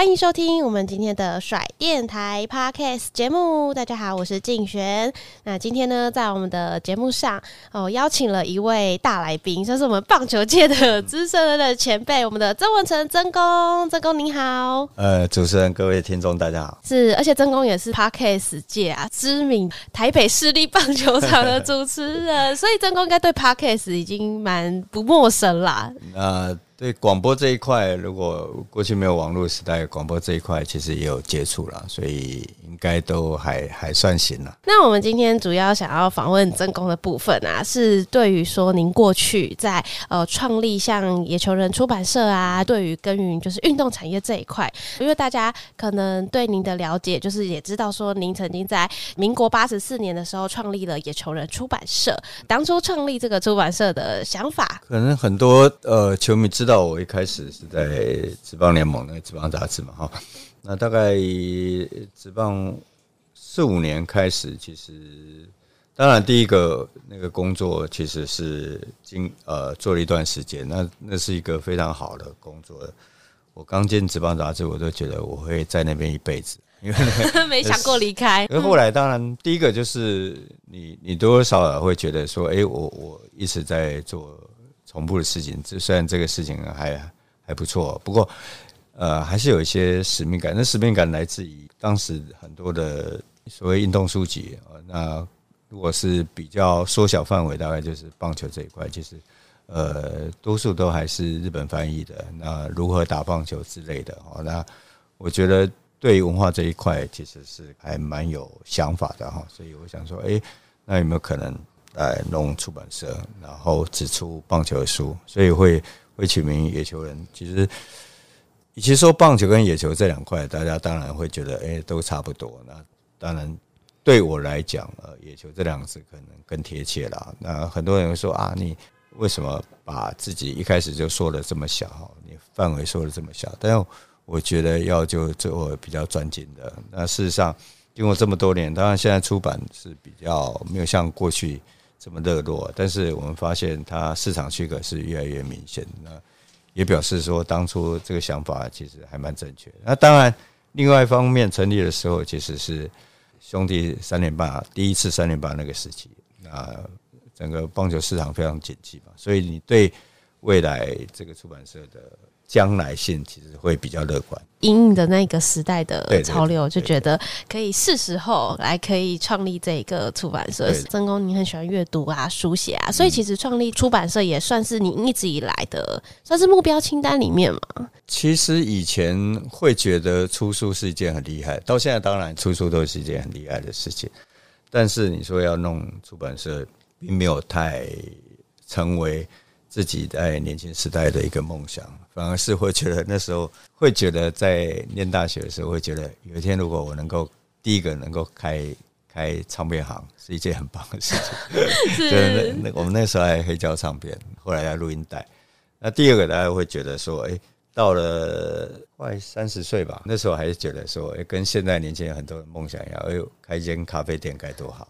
欢迎收听我们今天的甩电台 Podcast 节目。大家好，我是静璇。那今天呢，在我们的节目上哦，邀请了一位大来宾，就是我们棒球界的资深的前辈，我们的曾文成曾公。曾公您好。呃，主持人、各位听众，大家好。是，而且曾公也是 Podcast 界啊知名台北市立棒球场的主持人，所以曾公应该对 Podcast 已经蛮不陌生啦。呃对广播这一块，如果过去没有网络时代，广播这一块其实也有接触了，所以应该都还还算行了。那我们今天主要想要访问曾公的部分啊，是对于说您过去在呃创立像野球人出版社啊，对于耕耘就是运动产业这一块，因为大家可能对您的了解，就是也知道说您曾经在民国八十四年的时候创立了野球人出版社，当初创立这个出版社的想法，可能很多呃球迷知道。到我一开始是在职棒联盟那个职棒杂志嘛，哈，那大概职棒四五年开始，其实当然第一个那个工作其实是经呃做了一段时间，那那是一个非常好的工作。我刚进职棒杂志，我都觉得我会在那边一辈子，因为 没想过离开。而后来当然第一个就是你你多多少少会觉得说，哎，我我一直在做。重复的事情，这虽然这个事情还还不错，不过呃，还是有一些使命感。那使命感来自于当时很多的所谓运动书籍啊。那如果是比较缩小范围，大概就是棒球这一块，其实呃，多数都还是日本翻译的。那如何打棒球之类的哦，那我觉得对文化这一块，其实是还蛮有想法的哈。所以我想说，哎，那有没有可能？来弄出版社，然后只出棒球的书，所以会会取名野球人。其实，与其说棒球跟野球这两块，大家当然会觉得，哎，都差不多。那当然，对我来讲，呃，野球这两个字可能更贴切啦。那很多人会说啊，你为什么把自己一开始就说的这么小？你范围说的这么小？但是我觉得要就做比较专精的。那事实上，经过这么多年，当然现在出版是比较没有像过去。这么热络，但是我们发现它市场区隔是越来越明显。那也表示说，当初这个想法其实还蛮正确。那当然，另外一方面成立的时候，其实是兄弟三连霸，第一次三连霸那个时期，那整个棒球市场非常景气嘛，所以你对未来这个出版社的。将来性其实会比较乐观，因应的那个时代的潮流，就觉得可以是时候来可以创立这个出版社。曾公，你很喜欢阅读啊，书写啊，所以其实创立出版社也算是你一直以来的算是目标清单里面嘛。其实以前会觉得出书是一件很厉害，到现在当然出书都是一件很厉害的事情，但是你说要弄出版社，并没有太成为。自己在年轻时代的一个梦想，反而是会觉得那时候会觉得在念大学的时候会觉得有一天如果我能够第一个能够开开唱片行是一件很棒的事情。是那那我们那时候还黑胶唱片，后来要录音带。那第二个大家会觉得说，哎，到了快三十岁吧，那时候还是觉得说，哎，跟现在年轻人很多的梦想一样，哎呦，开一间咖啡店该多好。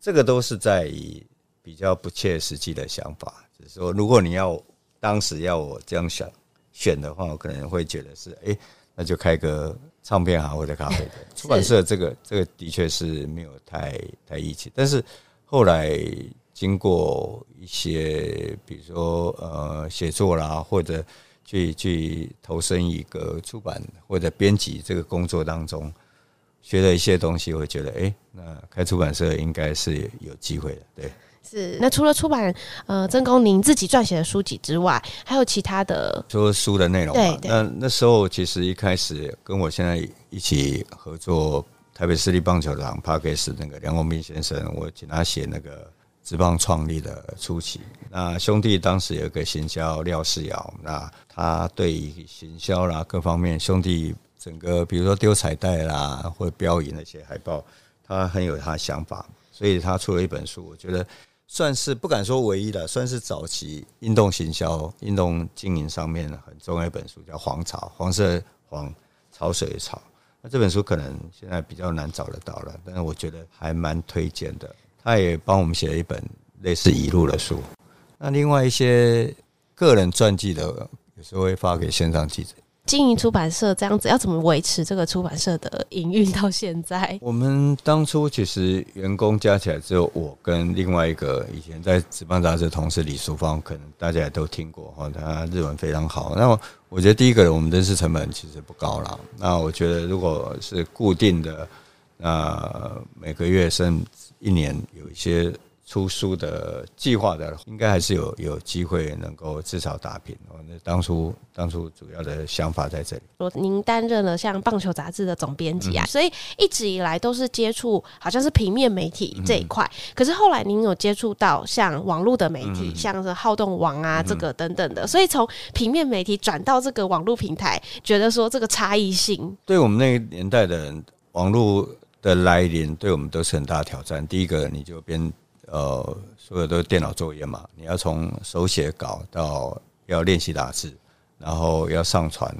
这个都是在以比较不切实际的想法。就是说，如果你要当时要我这样想选的话，我可能会觉得是，哎，那就开个唱片行或者咖啡店。出版社这个这个的确是没有太太义气。但是后来经过一些，比如说呃写作啦，或者去去投身一个出版或者编辑这个工作当中，学了一些东西，我会觉得，哎，那开出版社应该是有机会的，对。是，那除了出版呃曾公您自己撰写的书籍之外，还有其他的说书的内容。对，对，那那时候其实一开始跟我现在一起合作台北市立棒球场 Podcast 那个梁国斌先生，我请他写那个职棒创立的初期。那兄弟当时有个行销廖世尧，那他对于行销啦各方面，兄弟整个比如说丢彩带啦或者标语那些海报，他很有他的想法，所以他出了一本书，我觉得。算是不敢说唯一的，算是早期运动行销、运动经营上面很重要一本书，叫《黄草》，黄色黄潮水的潮。那这本书可能现在比较难找得到了，但是我觉得还蛮推荐的。他也帮我们写了一本类似遗录的书。那另外一些个人传记的，有时候会发给线上记者。经营出版社这样子，要怎么维持这个出版社的营运到现在？我们当初其实员工加起来只有我跟另外一个以前在职棒杂志同事李淑芳，可能大家也都听过哈，他日文非常好。那我觉得第一个，我们人事成本其实不高啦。那我觉得如果是固定的，那每个月甚至一年有一些。出书的计划的，应该还是有有机会能够至少打平。那当初当初主要的想法在这里。说您担任了像棒球杂志的总编辑啊，所以一直以来都是接触好像是平面媒体这一块。可是后来您有接触到像网络的媒体，像是好动网啊这个等等的，所以从平面媒体转到这个网络平台，觉得说这个差异性，对我们那个年代的人，网络的来临对我们都是很大挑战。第一个，你就变。呃，所有都是电脑作业嘛，你要从手写稿到要练习打字，然后要上传，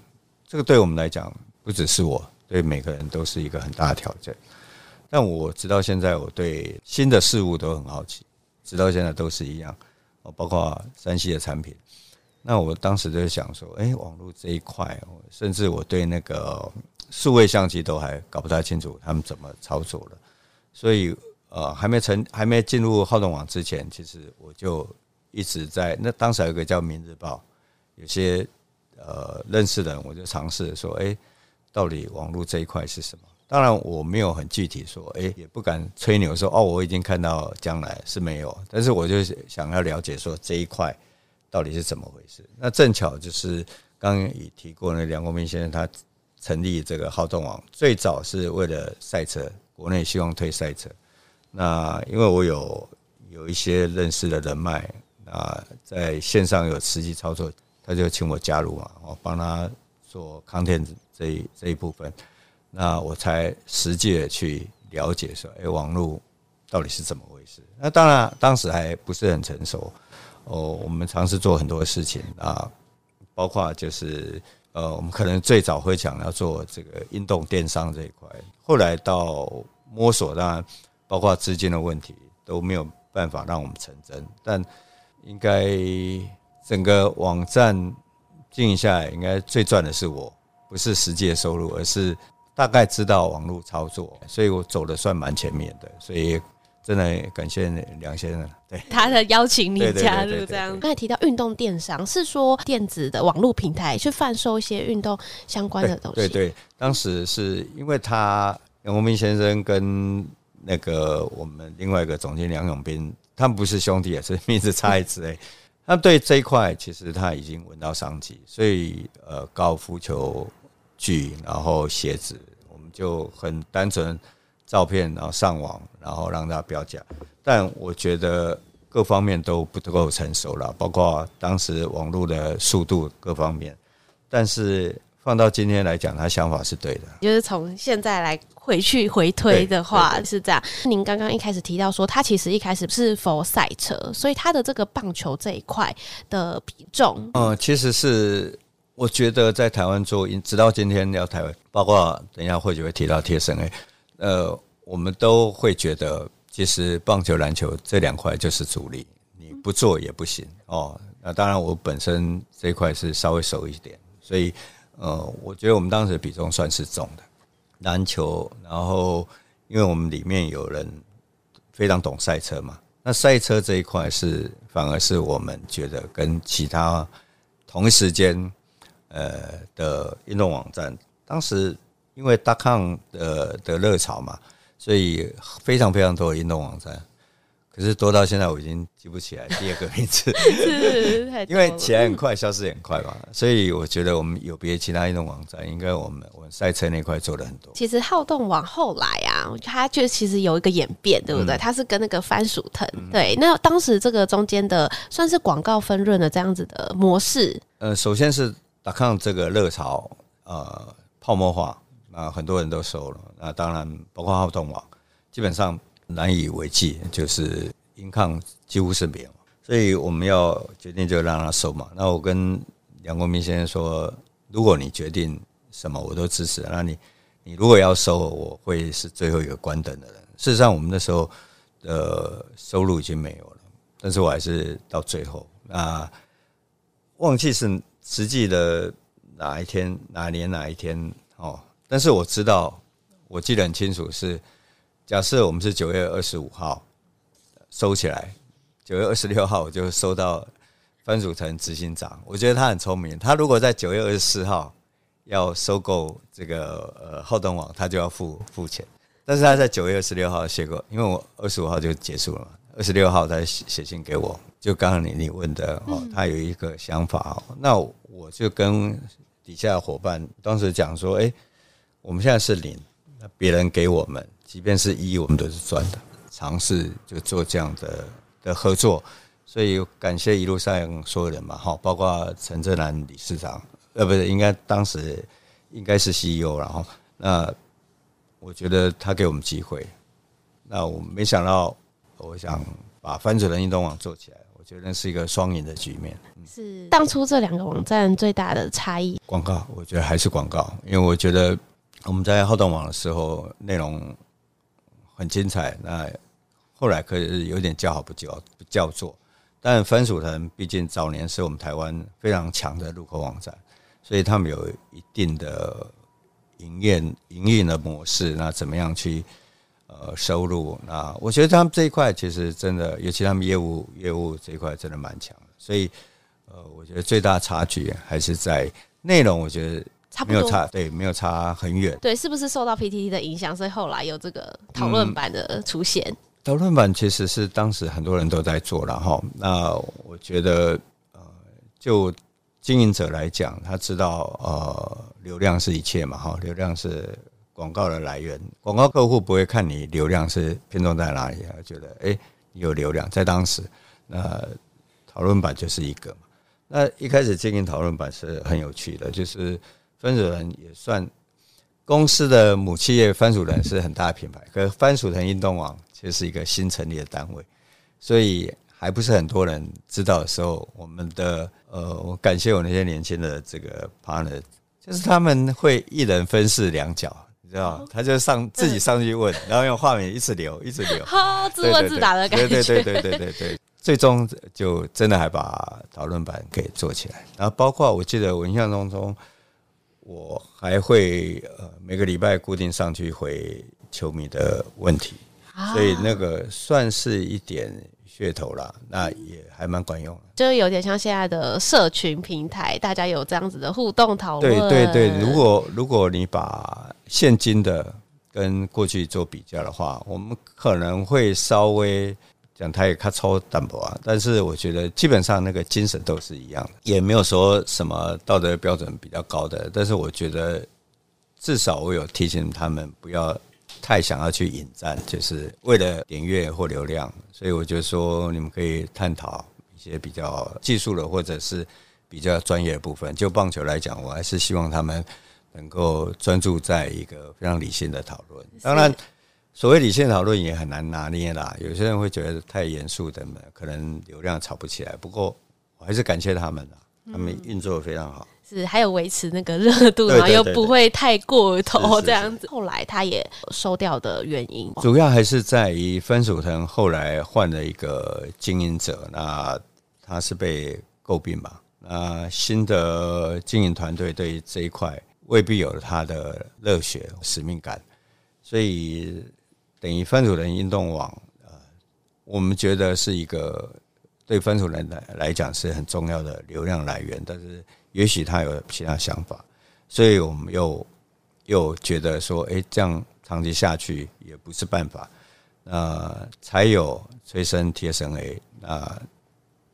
这个对我们来讲，不只是我，对每个人都是一个很大的挑战。但我直到现在，我对新的事物都很好奇，直到现在都是一样。包括山西的产品，那我当时就想说，哎，网络这一块，甚至我对那个数位相机都还搞不太清楚，他们怎么操作了，所以。呃，还没成，还没进入好动网之前，其实我就一直在。那当时有个叫《明日报》，有些呃认识的人，我就尝试说，哎，到底网络这一块是什么？当然我没有很具体说，哎，也不敢吹牛说，哦，我已经看到将来是没有。但是我就想要了解说这一块到底是怎么回事。那正巧就是刚刚也提过，那梁国斌先生他成立这个好动网，最早是为了赛车，国内希望推赛车。那因为我有有一些认识的人脉，啊，在线上有实际操作，他就请我加入嘛，我帮他做 content 这一这一部分，那我才实际的去了解说，哎，网络到底是怎么回事？那当然当时还不是很成熟，哦，我们尝试做很多事情啊，包括就是呃，我们可能最早会想要做这个运动电商这一块，后来到摸索当然。包括资金的问题都没有办法让我们成真，但应该整个网站经营下来，应该最赚的是我，不是实际的收入，而是大概知道网络操作，所以我走的算蛮前面的，所以真的感谢梁先生，对他的邀请你加入这样。刚才提到运动电商，是说电子的网络平台去贩售一些运动相关的东西。对对，对，当时是因为他梁国明先生跟那个我们另外一个总监梁永斌，他们不是兄弟也，是名字差一字哎。他对这一块其实他已经闻到商机，所以呃，高尔夫球具，然后鞋子，我们就很单纯照片，然后上网，然后让他标价。但我觉得各方面都不够成熟了，包括当时网络的速度各方面。但是放到今天来讲，他想法是对的，就是从现在来。回去回推的话是这样。您刚刚一开始提到说，他其实一开始是 for 赛车，所以他的这个棒球这一块的比重，嗯，其实是我觉得在台湾做，直到今天聊台湾，包括等一下或许会提到贴身诶，呃，我们都会觉得，其实棒球、篮球这两块就是主力，你不做也不行哦。那当然，我本身这一块是稍微熟一点，所以呃，我觉得我们当时的比重算是重的。篮球，然后因为我们里面有人非常懂赛车嘛，那赛车这一块是反而是我们觉得跟其他同一时间呃的运动网站，当时因为 .com 的的热潮嘛，所以非常非常多的运动网站。可是多到现在我已经记不起来 第二个名字，因为起来很快，消失也很快嘛。所以我觉得我们有别其他运动网站，应该我们我们赛车那块做了很多。其实好动网后来啊，它就其实有一个演变，对不对？嗯、它是跟那个番薯藤，嗯、对。那当时这个中间的算是广告分润的这样子的模式。呃，首先是达康这个热潮，呃，泡沫化，那很多人都收了。那当然包括好动网，基本上。难以为继，就是盈抗几乎是没有，所以我们要决定就让他收嘛。那我跟梁国铭先生说，如果你决定什么，我都支持。那你你如果要收，我会是最后一个关灯的人。事实上，我们那时候的收入已经没有了，但是我还是到最后。那忘记是实际的哪一天、哪年、哪一天哦，但是我知道，我记得很清楚是。假设我们是九月二十五号收起来，九月二十六号我就收到番薯藤执行长，我觉得他很聪明。他如果在九月二十四号要收购这个呃好动网，他就要付付钱。但是他在九月二十六号写过，因为我二十五号就结束了嘛，二十六号他写写信给我，就刚刚你你问的哦，他有一个想法哦，那我就跟底下的伙伴当时讲说，哎，我们现在是零，那别人给我们。即便是一，我们都是赚的。尝试就做这样的的合作，所以感谢一路上所有人嘛，哈，包括陈正南理事长，呃，不是，应该当时应该是 CEO，然后那我觉得他给我们机会，那我没想到，我想把翻转的运动网做起来，我觉得是一个双赢的局面。是当初这两个网站最大的差异？广告，我觉得还是广告，因为我觉得我们在好动网的时候内容。很精彩，那后来可以有点叫好不叫不叫座，但番薯藤毕竟早年是我们台湾非常强的入口网站，所以他们有一定的营业营运的模式。那怎么样去呃收入？那我觉得他们这一块其实真的，尤其他们业务业务这一块真的蛮强的。所以呃，我觉得最大差距还是在内容，我觉得。没有差，对，没有差很远。对，是不是受到 PTT 的影响，所以后来有这个讨论版的出现？讨论版其实是当时很多人都在做，了哈那我觉得，呃，就经营者来讲，他知道，呃，流量是一切嘛，哈，流量是广告的来源。广告客户不会看你流量是偏重在哪里，他觉得，哎，你有流量，在当时，那讨论版就是一个嘛。那一开始经营讨论版是很有趣的，就是。番薯人也算公司的母企业，番薯人是很大的品牌。可是番薯藤运动网其实是一个新成立的单位，所以还不是很多人知道的时候，我们的呃，我感谢我那些年轻的这个 partner，就是他们会一人分饰两角，你知道，他就上自己上去问，然后用画面一直流，一直流，好自问自答的感觉，对对对对对对对，最终就真的还把讨论版给做起来。然后包括我记得我印象当中。我还会呃每个礼拜固定上去回球迷的问题，所以那个算是一点噱头啦，那也还蛮管用的。就有点像现在的社群平台，大家有这样子的互动讨论。对对对，如果如果你把现今的跟过去做比较的话，我们可能会稍微。讲他也他超淡薄啊，但是我觉得基本上那个精神都是一样的，也没有说什么道德标准比较高的。但是我觉得至少我有提醒他们不要太想要去引战，就是为了点阅或流量。所以我觉得说你们可以探讨一些比较技术的或者是比较专业的部分。就棒球来讲，我还是希望他们能够专注在一个非常理性的讨论。当然。所谓理性讨论也很难拿捏啦，有些人会觉得太严肃的，可能流量炒不起来。不过我还是感谢他们啦，他们运作得非常好。是，还有维持那个热度，然后又不会太过头这样子。后来他也收掉的原因，主要还是在于番薯藤后来换了一个经营者，那他是被诟病吧？那新的经营团队对这一块未必有他的热血使命感，所以。等于番薯人运动网，呃，我们觉得是一个对番薯人来来讲是很重要的流量来源，但是也许他有其他想法，所以我们又又觉得说，哎，这样长期下去也不是办法。那才有催生 TSNA。那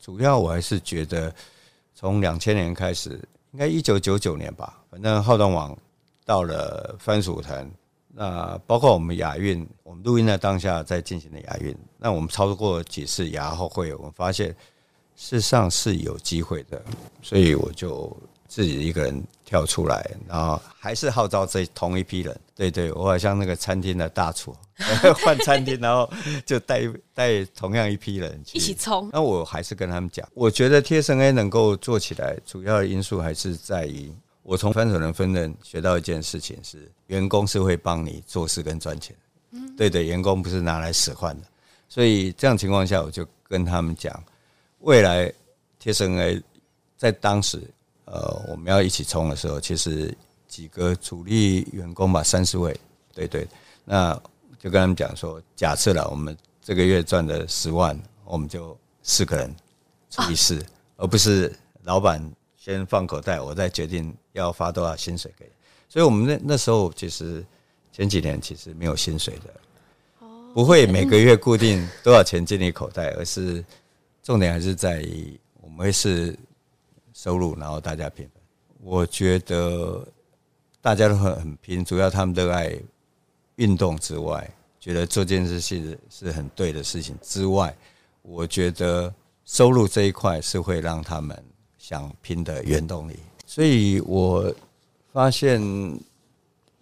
主要我还是觉得，从两千年开始，应该一九九九年吧，反正浩动网到了番薯藤，那包括我们亚运，我们录音的当下在进行的亚运，那我们操作过几次亚后会，我们发现事实上是有机会的，所以我就。自己一个人跳出来，然后还是号召这同一批人。对对，我好像那个餐厅的大厨，换餐厅，然后就带带同样一批人一起冲。那我还是跟他们讲，我觉得 TSNA 能够做起来，主要的因素还是在于我从番薯藤分人学到一件事情是，员工是会帮你做事跟赚钱。嗯，对的，员工不是拿来使唤的。所以这样情况下，我就跟他们讲，未来贴身 A 在当时。呃，我们要一起冲的时候，其实几个主力员工吧，三十位，对对，那就跟他们讲说，假设了我们这个月赚的十万，我们就四个人除以四，而不是老板先放口袋，我再决定要发多少薪水给。所以我们那那时候其实前几年其实没有薪水的，不会每个月固定多少钱进你口袋，而是重点还是在于我们会是。收入，然后大家平分。我觉得大家都很很拼，主要他们都爱运动之外，觉得做这件事是是很对的事情之外，我觉得收入这一块是会让他们想拼的原动力。所以我发现，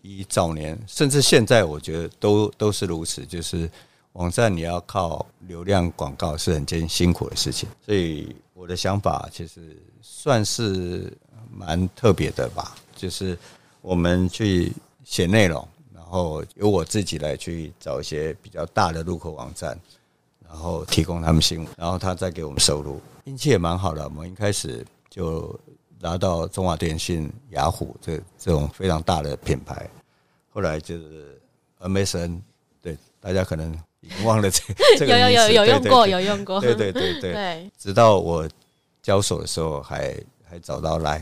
以早年甚至现在，我觉得都都是如此，就是网站你要靠流量广告是很艰辛苦的事情，所以。我的想法其实算是蛮特别的吧，就是我们去写内容，然后由我自己来去找一些比较大的入口网站，然后提供他们新闻，然后他再给我们收入，运气也蛮好的。我们一开始就拿到中华电信、雅虎这这种非常大的品牌，后来就是 MSN，对大家可能。已经忘了这这个有有有有用过有用过，对对对对。对，直到我交手的时候还还找到 LINE，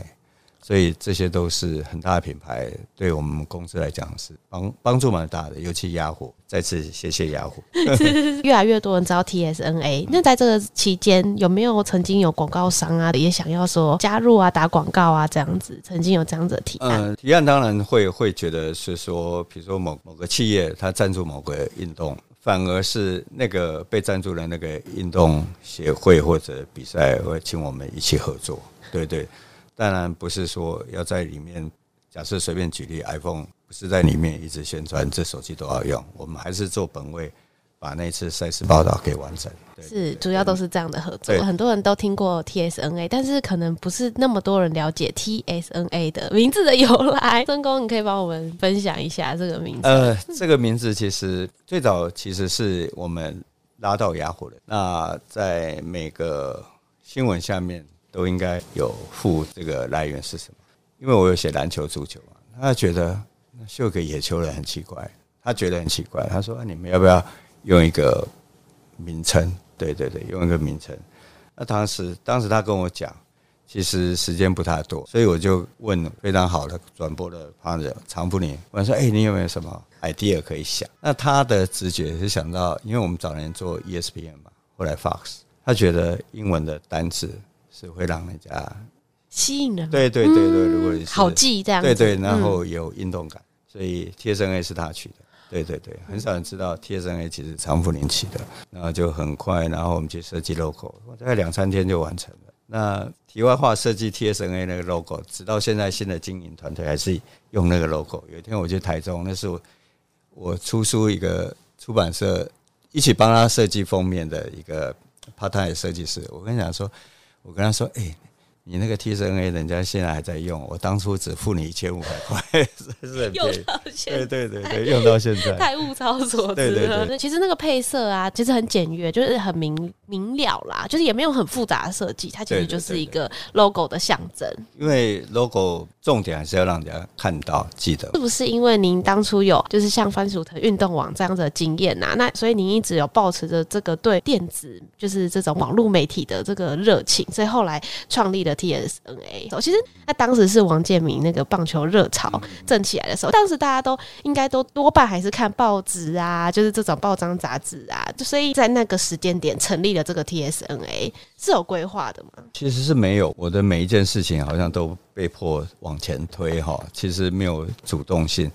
所以这些都是很大的品牌，对我们公司来讲是帮帮助蛮大的，尤其雅虎，再次谢谢雅虎。越来越多人知道 TSNA，那在这个期间有没有曾经有广告商啊也想要说加入啊打广告啊这样子，曾经有这样子的提案？嗯，提案当然会会觉得是说，比如说某某个企业他赞助某个运动。反而是那个被赞助的那个运动协会或者比赛会请我们一起合作，对对，当然不是说要在里面，假设随便举例，iPhone 不是在里面一直宣传这手机都要用，我们还是做本位。把那次赛事报道给完成，是主要都是这样的合作。很多人都听过 TSNA，但是可能不是那么多人了解 TSNA 的名字的由来。曾公，你可以帮我们分享一下这个名字？呃，这个名字其实最早其实是我们拉到雅虎的。那在每个新闻下面都应该有付这个来源是什么？因为我有写篮球、足球嘛，他觉得秀给野球人很奇怪，他觉得很奇怪，他说：“你们要不要？”用一个名称，对对对，用一个名称。那当时，当时他跟我讲，其实时间不太多，所以我就问非常好的转播的旁人常福宁，我说：“哎，你有没有什么 idea 可以想？”那他的直觉是想到，因为我们早年做 ESPN 嘛，后来 Fox，他觉得英文的单词是会让人家吸引人。对对对对，如果你是好记这样，对对，然后有运动感，所以 TSNA 是他取的。对对对，很少人知道 TSNA 其实常福林起的，然后就很快，然后我们去设计 logo，大概两三天就完成了。那题外话，设计 TSNA 那个 logo，直到现在新的经营团队还是用那个 logo。有一天我去台中，那是我我出书一个出版社一起帮他设计封面的一个 part time 设计师，我跟你讲说，我跟他说，哎。你那个 TCNA 人家现在还在用，我当初只付你一千五百块，是很用到现在，对对对对，用到现在，太物超所值了。对对对，那其实那个配色啊，其实很简约，就是很明明了啦，就是也没有很复杂的设计，它其实就是一个 logo 的象征。因为 logo 重点还是要让人家看到、记得。是不是因为您当初有就是像番薯藤运动网这样子的经验呐？那所以您一直有抱持着这个对电子就是这种网络媒体的这个热情，所以后来创立了。TSNA，其实那当时是王建民那个棒球热潮潮振起来的时候，当时大家都应该都多半还是看报纸啊，就是这种报章杂志啊，所以在那个时间点成立了这个 TSNA 是有规划的吗？其实是没有，我的每一件事情好像都被迫往前推哈，其实没有主动性，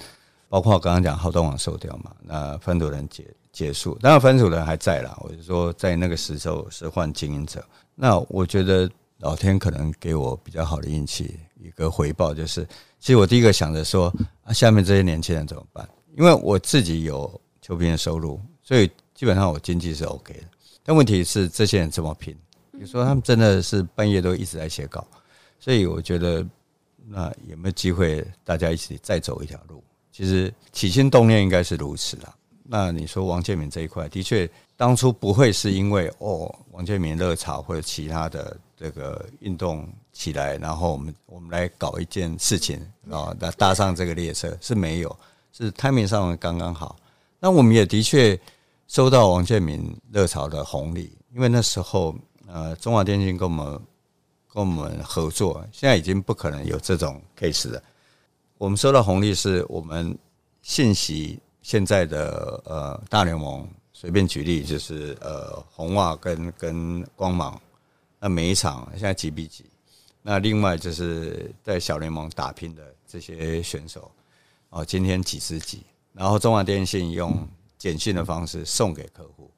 包括刚刚讲好动网收掉嘛，那范主任结结束，当然范主任还在啦，我就说在那个时候是换经营者，那我觉得。老天可能给我比较好的运气，一个回报就是，其实我第一个想着说，啊，下面这些年轻人怎么办？因为我自己有球评的收入，所以基本上我经济是 OK 的。但问题是，这些人怎么拼，比如说他们真的是半夜都一直在写稿，所以我觉得，那有没有机会大家一起再走一条路？其实起心动念应该是如此啦。那你说王建民这一块，的确当初不会是因为哦，王建民热潮或者其他的。这个运动起来，然后我们我们来搞一件事情啊，那搭上这个列车是没有，是 timing 上刚刚好。那我们也的确收到王建民热潮的红利，因为那时候呃，中华电信跟我们跟我们合作，现在已经不可能有这种 case 了。我们收到红利是我们信息现在的呃大联盟，随便举例就是呃红袜跟跟光芒。那每一场现在几比几？那另外就是在小联盟打拼的这些选手，哦，今天几十几？然后中华电信用简讯的方式送给客户，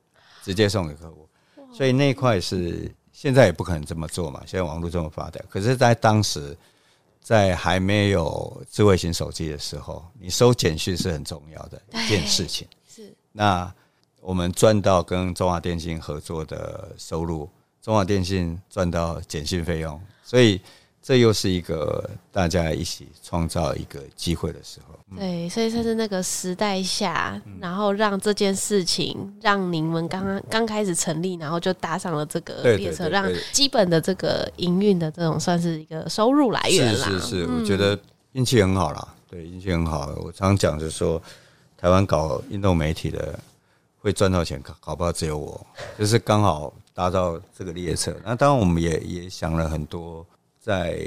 直接送给客户。所以那一块是现在也不可能这么做嘛。现在网络这么发达，可是，在当时在还没有智慧型手机的时候，你收简讯是很重要的一件事情。是。那我们赚到跟中华电信合作的收入。中华电信赚到简讯费用，所以这又是一个大家一起创造一个机会的时候。对，所以算是那个时代下，然后让这件事情让你们刚刚刚开始成立，然后就搭上了这个列车，让基本的这个营运的这种算是一个收入来源啦。是是是，我觉得运气很好啦，对，运气很好。我常讲就是说，台湾搞运动媒体的会赚到钱，搞不好只有我，就是刚好。搭到这个列车，那当然我们也也想了很多，在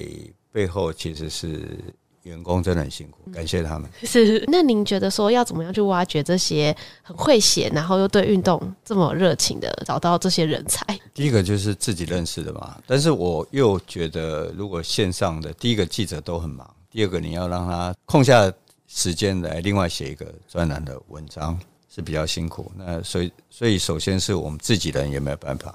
背后其实是员工真的很辛苦，感谢他们。是，那您觉得说要怎么样去挖掘这些很会写，然后又对运动这么热情的，找到这些人才？第一个就是自己认识的嘛，但是我又觉得，如果线上的第一个记者都很忙，第二个你要让他空下时间来另外写一个专栏的文章。是比较辛苦，那所以所以首先是我们自己人也没有办法，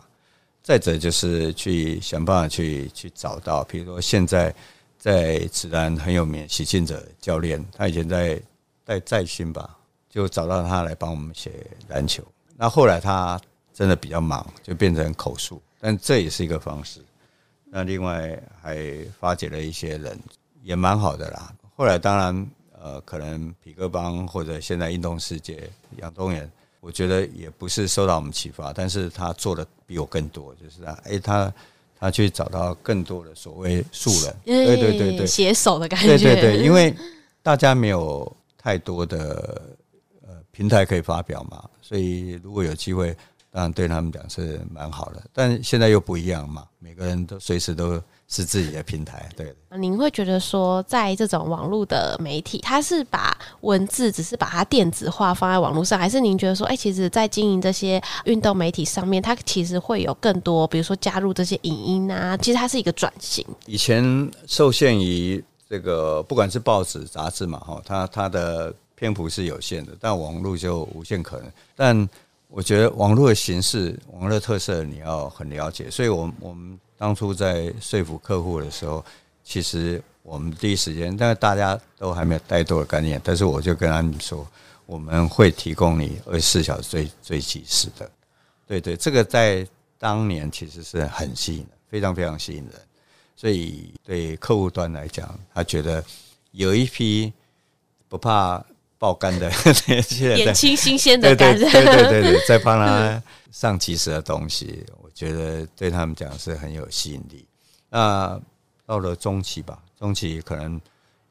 再者就是去想办法去去找到，比如说现在在职篮很有名许晋哲教练，他以前在在在新吧，就找到他来帮我们写篮球。那后来他真的比较忙，就变成口述，但这也是一个方式。那另外还发掘了一些人，也蛮好的啦。后来当然。呃，可能匹克邦或者现在运动世界杨东元，我觉得也不是受到我们启发，但是他做的比我更多，就是啊，哎，他他去找到更多的所谓素人，对对对对，携手的感觉，对对对，因为大家没有太多的呃平台可以发表嘛，所以如果有机会，当然对他们讲是蛮好的，但现在又不一样嘛，每个人都随时都。是自己的平台，对。您会觉得说，在这种网络的媒体，它是把文字只是把它电子化放在网络上，还是您觉得说，哎，其实，在经营这些运动媒体上面，它其实会有更多，比如说加入这些影音啊，其实它是一个转型。以前受限于这个，不管是报纸、杂志嘛，哈，它它的篇幅是有限的，但网络就无限可能。但我觉得网络的形式、网络的特色，你要很了解，所以我们我们。当初在说服客户的时候，其实我们第一时间，但是大家都还没有太多的概念，但是我就跟他们说，我们会提供你二十四小时最最及时的。对对，这个在当年其实是很吸引的，非常非常吸引人。所以对客户端来讲，他觉得有一批不怕爆肝的年轻人，年轻新鲜的感觉，对对对对，在 帮他上及时的东西。我觉得对他们讲是很有吸引力。那到了中期吧，中期可能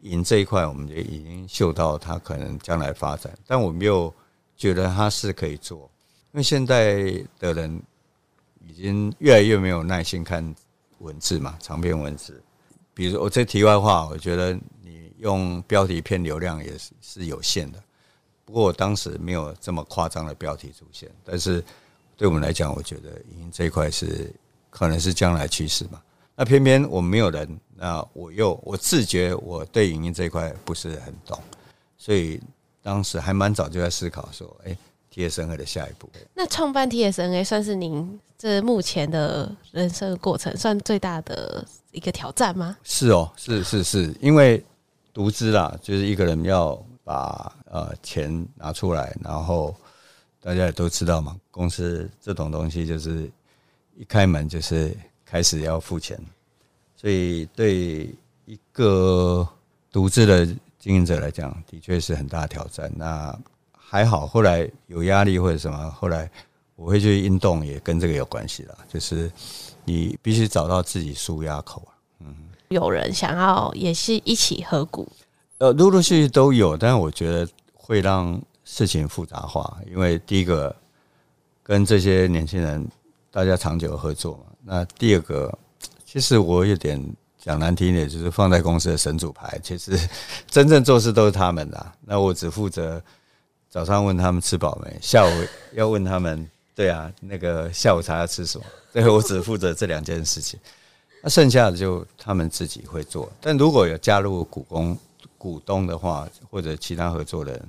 赢这一块，我们就已经嗅到他可能将来发展，但我没有觉得他是可以做，因为现在的人已经越来越没有耐心看文字嘛，长篇文字。比如我这题外话，我觉得你用标题骗流量也是是有限的。不过我当时没有这么夸张的标题出现，但是对我们来讲，我觉得影音这一块是可能是将来趋势嘛。那偏偏我没有人，那我又我自觉我对影音这一块不是很懂，所以当时还蛮早就在思考说，哎，TSNA 的下一步。那创办 TSNA 算是您这目前的人生的过程算最大的一个挑战吗？是哦，是是是，因为独资啦，就是一个人要。把呃钱拿出来，然后大家也都知道嘛，公司这种东西就是一开门就是开始要付钱，所以对一个独自的经营者来讲，的确是很大挑战。那还好，后来有压力或者什么，后来我会去运动，也跟这个有关系啦，就是你必须找到自己舒压口。有人想要也是一起合股。呃，陆陆续续都有，但是我觉得会让事情复杂化，因为第一个跟这些年轻人大家长久合作嘛，那第二个其实我有点讲难听一点，就是放在公司的神主牌，其实真正做事都是他们的，那我只负责早上问他们吃饱没，下午要问他们，对啊，那个下午茶要吃什么，对，我只负责这两件事情，那剩下的就他们自己会做，但如果有加入股东。股东的话，或者其他合作人，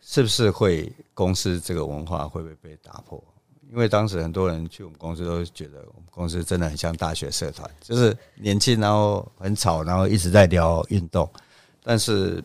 是不是会公司这个文化会不会被打破？因为当时很多人去我们公司都觉得我们公司真的很像大学社团，就是年轻，然后很吵，然后一直在聊运动。但是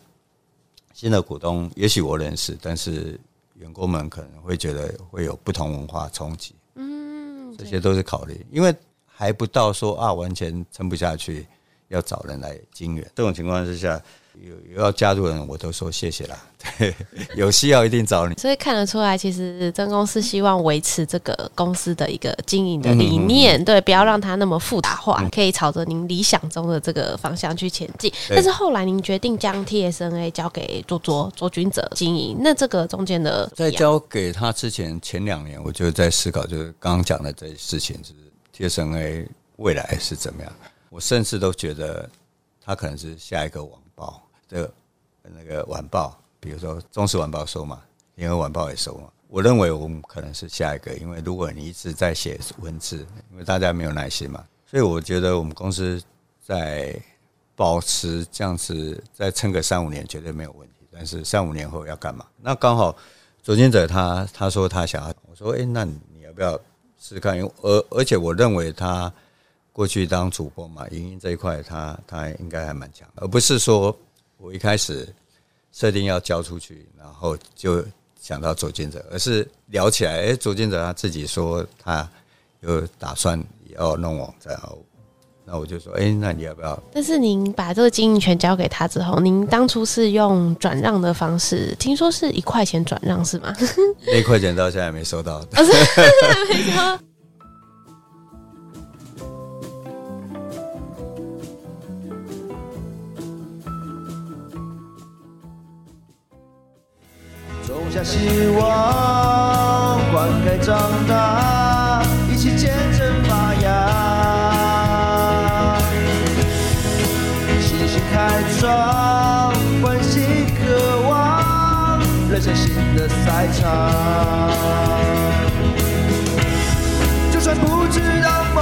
新的股东，也许我认识，但是员工们可能会觉得会有不同文化冲击。嗯，这些都是考虑，因为还不到说啊完全撑不下去，要找人来经营。这种情况之下。有有要加入的人，我都说谢谢啦。对，有需要一定找你。所以看得出来，其实真公司希望维持这个公司的一个经营的理念，嗯、对，不要让它那么复杂化，嗯、可以朝着您理想中的这个方向去前进。但是后来您决定将 TSNA 交给卓卓卓君泽经营，那这个中间的在交给他之前前两年，我就在思考，就是刚刚讲的这些事情，就是 TSNA 未来是怎么样。我甚至都觉得他可能是下一个网。报的那个晚报，比如说《中时晚报》收嘛，《联合晚报》也收嘛。我认为我们可能是下一个，因为如果你一直在写文字，因为大家没有耐心嘛，所以我觉得我们公司在保持这样子，再撑个三五年绝对没有问题。但是三五年后要干嘛？那刚好卓君泽他他说他想要，我说哎，那你要不要试看？而而且我认为他。过去当主播嘛，影音这一块他他应该还蛮强，而不是说我一开始设定要交出去，然后就想到卓君泽，而是聊起来，哎，周建泽他自己说他有打算要弄网站哦，那我就说，哎，那你要不要？但是您把这个经营权交给他之后，您当初是用转让的方式，听说是一块钱转让是吗？那一块钱到现在还没收到，还没收。下希望，灌溉长大，关心，渴望，热上新的赛场，就算不知道。